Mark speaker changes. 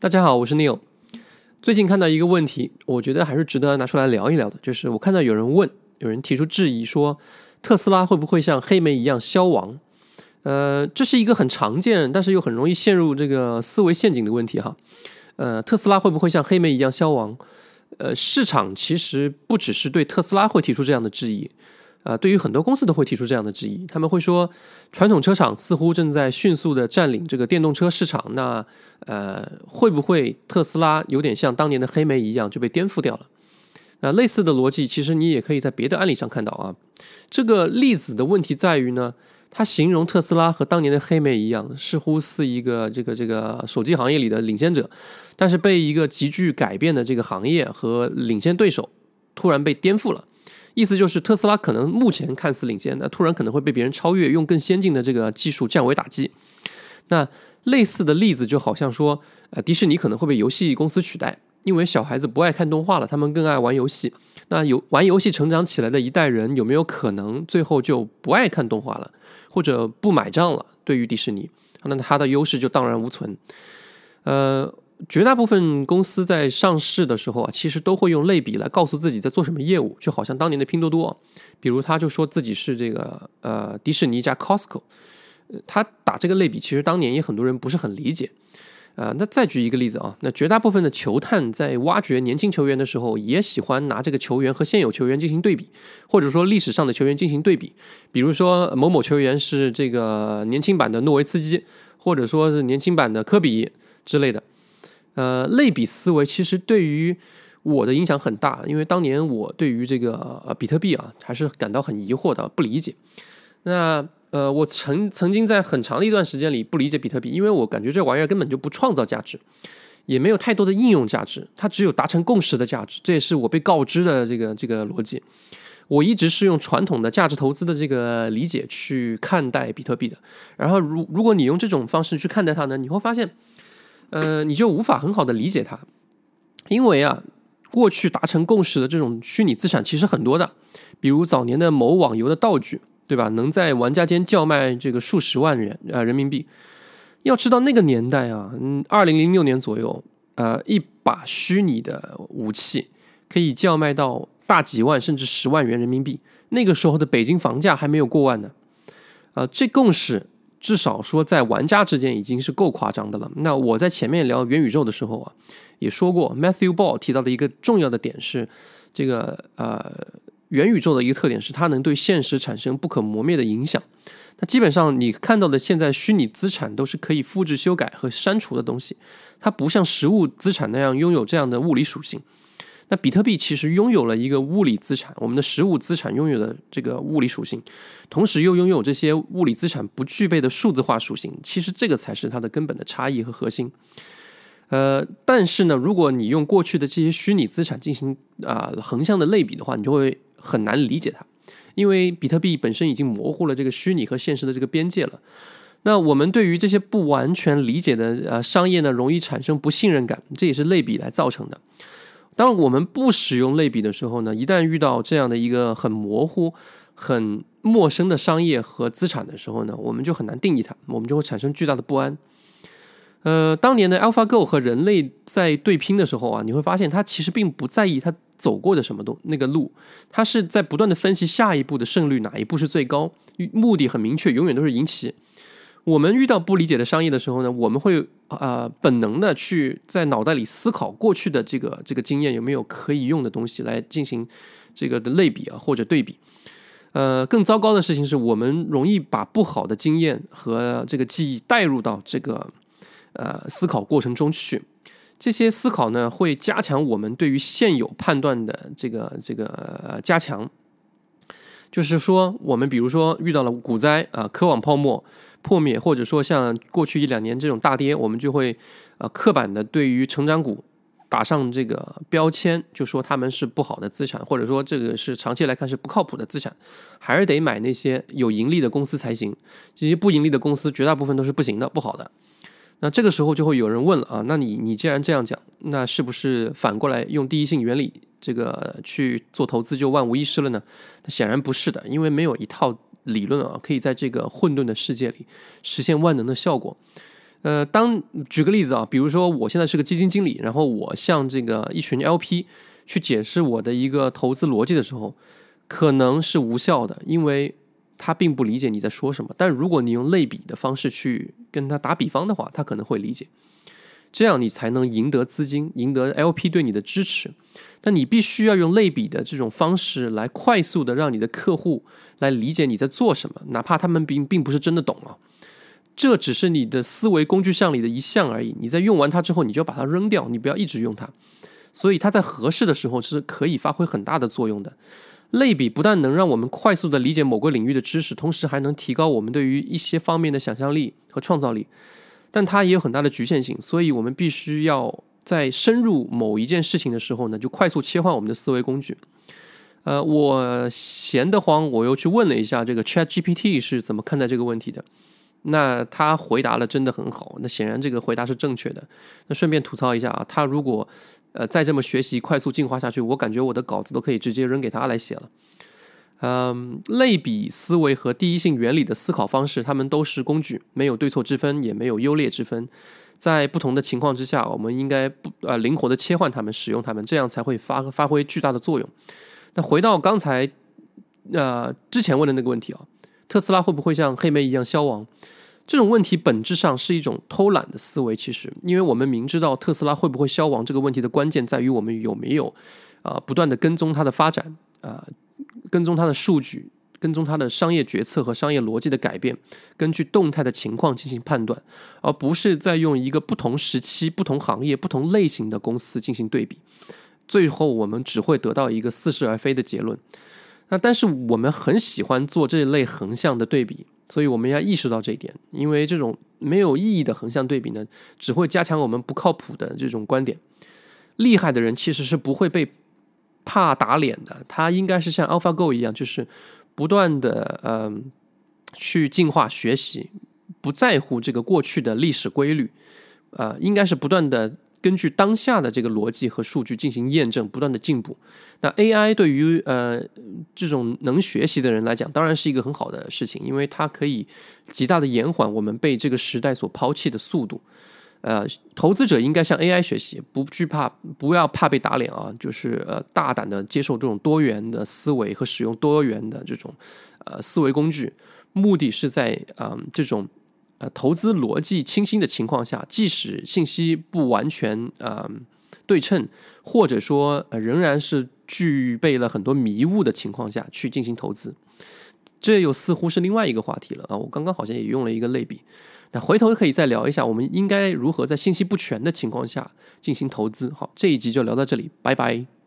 Speaker 1: 大家好，我是 Neil。最近看到一个问题，我觉得还是值得拿出来聊一聊的，就是我看到有人问，有人提出质疑，说特斯拉会不会像黑莓一样消亡？呃，这是一个很常见，但是又很容易陷入这个思维陷阱的问题哈。呃，特斯拉会不会像黑莓一样消亡？呃，市场其实不只是对特斯拉会提出这样的质疑。啊，对于很多公司都会提出这样的质疑，他们会说，传统车厂似乎正在迅速的占领这个电动车市场，那呃，会不会特斯拉有点像当年的黑莓一样就被颠覆掉了？那类似的逻辑，其实你也可以在别的案例上看到啊。这个例子的问题在于呢，它形容特斯拉和当年的黑莓一样，似乎是一个这个这个手机行业里的领先者，但是被一个急剧改变的这个行业和领先对手突然被颠覆了。意思就是特斯拉可能目前看似领先，那突然可能会被别人超越，用更先进的这个技术降维打击。那类似的例子就好像说，呃，迪士尼可能会被游戏公司取代，因为小孩子不爱看动画了，他们更爱玩游戏。那有玩游戏成长起来的一代人，有没有可能最后就不爱看动画了，或者不买账了？对于迪士尼，那它的优势就荡然无存。呃。绝大部分公司在上市的时候啊，其实都会用类比来告诉自己在做什么业务，就好像当年的拼多多，比如他就说自己是这个呃迪士尼加 Costco，他打这个类比，其实当年也很多人不是很理解呃。那再举一个例子啊，那绝大部分的球探在挖掘年轻球员的时候，也喜欢拿这个球员和现有球员进行对比，或者说历史上的球员进行对比，比如说某某球员是这个年轻版的诺维茨基，或者说是年轻版的科比之类的。呃，类比思维其实对于我的影响很大，因为当年我对于这个呃比特币啊，还是感到很疑惑的，不理解。那呃，我曾曾经在很长的一段时间里不理解比特币，因为我感觉这玩意儿根本就不创造价值，也没有太多的应用价值，它只有达成共识的价值。这也是我被告知的这个这个逻辑。我一直是用传统的价值投资的这个理解去看待比特币的。然后，如如果你用这种方式去看待它呢，你会发现。呃，你就无法很好的理解它，因为啊，过去达成共识的这种虚拟资产其实很多的，比如早年的某网游的道具，对吧？能在玩家间叫卖这个数十万元啊人民币。要知道那个年代啊，嗯，二零零六年左右，呃，一把虚拟的武器可以叫卖到大几万甚至十万元人民币。那个时候的北京房价还没有过万呢，啊，这共识。至少说，在玩家之间已经是够夸张的了。那我在前面聊元宇宙的时候啊，也说过，Matthew Ball 提到的一个重要的点是，这个呃，元宇宙的一个特点是它能对现实产生不可磨灭的影响。那基本上你看到的现在虚拟资产都是可以复制、修改和删除的东西，它不像实物资产那样拥有这样的物理属性。那比特币其实拥有了一个物理资产，我们的实物资产拥有的这个物理属性，同时又拥有这些物理资产不具备的数字化属性。其实这个才是它的根本的差异和核心。呃，但是呢，如果你用过去的这些虚拟资产进行啊横向的类比的话，你就会很难理解它，因为比特币本身已经模糊了这个虚拟和现实的这个边界了。那我们对于这些不完全理解的呃商业呢，容易产生不信任感，这也是类比来造成的。当我们不使用类比的时候呢，一旦遇到这样的一个很模糊、很陌生的商业和资产的时候呢，我们就很难定义它，我们就会产生巨大的不安。呃，当年的 AlphaGo 和人类在对拼的时候啊，你会发现它其实并不在意它走过的什么东那个路，它是在不断的分析下一步的胜率哪一步是最高，目的很明确，永远都是赢棋。我们遇到不理解的商业的时候呢，我们会呃本能的去在脑袋里思考过去的这个这个经验有没有可以用的东西来进行这个的类比啊或者对比。呃，更糟糕的事情是我们容易把不好的经验和这个记忆带入到这个呃思考过程中去。这些思考呢会加强我们对于现有判断的这个这个加强。就是说，我们比如说遇到了股灾啊，科网泡沫。破灭，或者说像过去一两年这种大跌，我们就会呃刻板的对于成长股打上这个标签，就说他们是不好的资产，或者说这个是长期来看是不靠谱的资产，还是得买那些有盈利的公司才行。这些不盈利的公司绝大部分都是不行的、不好的。那这个时候就会有人问了啊，那你你既然这样讲，那是不是反过来用第一性原理这个去做投资就万无一失了呢？那显然不是的，因为没有一套。理论啊，可以在这个混沌的世界里实现万能的效果。呃，当举个例子啊，比如说我现在是个基金经理，然后我向这个一群 LP 去解释我的一个投资逻辑的时候，可能是无效的，因为他并不理解你在说什么。但如果你用类比的方式去跟他打比方的话，他可能会理解。这样你才能赢得资金，赢得 LP 对你的支持。但你必须要用类比的这种方式来快速的让你的客户来理解你在做什么，哪怕他们并并不是真的懂啊。这只是你的思维工具项里的一项而已。你在用完它之后，你就把它扔掉，你不要一直用它。所以它在合适的时候是可以发挥很大的作用的。类比不但能让我们快速的理解某个领域的知识，同时还能提高我们对于一些方面的想象力和创造力。但它也有很大的局限性，所以我们必须要在深入某一件事情的时候呢，就快速切换我们的思维工具。呃，我闲得慌，我又去问了一下这个 Chat GPT 是怎么看待这个问题的。那他回答了真的很好，那显然这个回答是正确的。那顺便吐槽一下啊，他如果呃再这么学习，快速进化下去，我感觉我的稿子都可以直接扔给他来写了。嗯，类比思维和第一性原理的思考方式，它们都是工具，没有对错之分，也没有优劣之分。在不同的情况之下，我们应该不呃灵活的切换它们，使用它们，这样才会发发挥巨大的作用。那回到刚才呃之前问的那个问题啊，特斯拉会不会像黑莓一样消亡？这种问题本质上是一种偷懒的思维。其实，因为我们明知道特斯拉会不会消亡这个问题的关键在于我们有没有啊不断的跟踪它的发展啊。跟踪它的数据，跟踪它的商业决策和商业逻辑的改变，根据动态的情况进行判断，而不是在用一个不同时期、不同行业、不同类型的公司进行对比，最后我们只会得到一个似是而非的结论。那但是我们很喜欢做这类横向的对比，所以我们要意识到这一点，因为这种没有意义的横向对比呢，只会加强我们不靠谱的这种观点。厉害的人其实是不会被。怕打脸的，他应该是像 AlphaGo 一样，就是不断的嗯去进化学习，不在乎这个过去的历史规律，呃，应该是不断的根据当下的这个逻辑和数据进行验证，不断的进步。那 AI 对于呃这种能学习的人来讲，当然是一个很好的事情，因为它可以极大的延缓我们被这个时代所抛弃的速度。呃，投资者应该向 AI 学习，不惧怕，不要怕被打脸啊！就是呃，大胆的接受这种多元的思维和使用多元的这种呃思维工具，目的是在嗯这种呃投资逻辑清晰的情况下，即使信息不完全呃对称，或者说呃仍然是具备了很多迷雾的情况下去进行投资，这又似乎是另外一个话题了啊！我刚刚好像也用了一个类比。那回头可以再聊一下，我们应该如何在信息不全的情况下进行投资。好，这一集就聊到这里，拜拜。